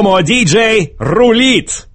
Промо-диджей рулит!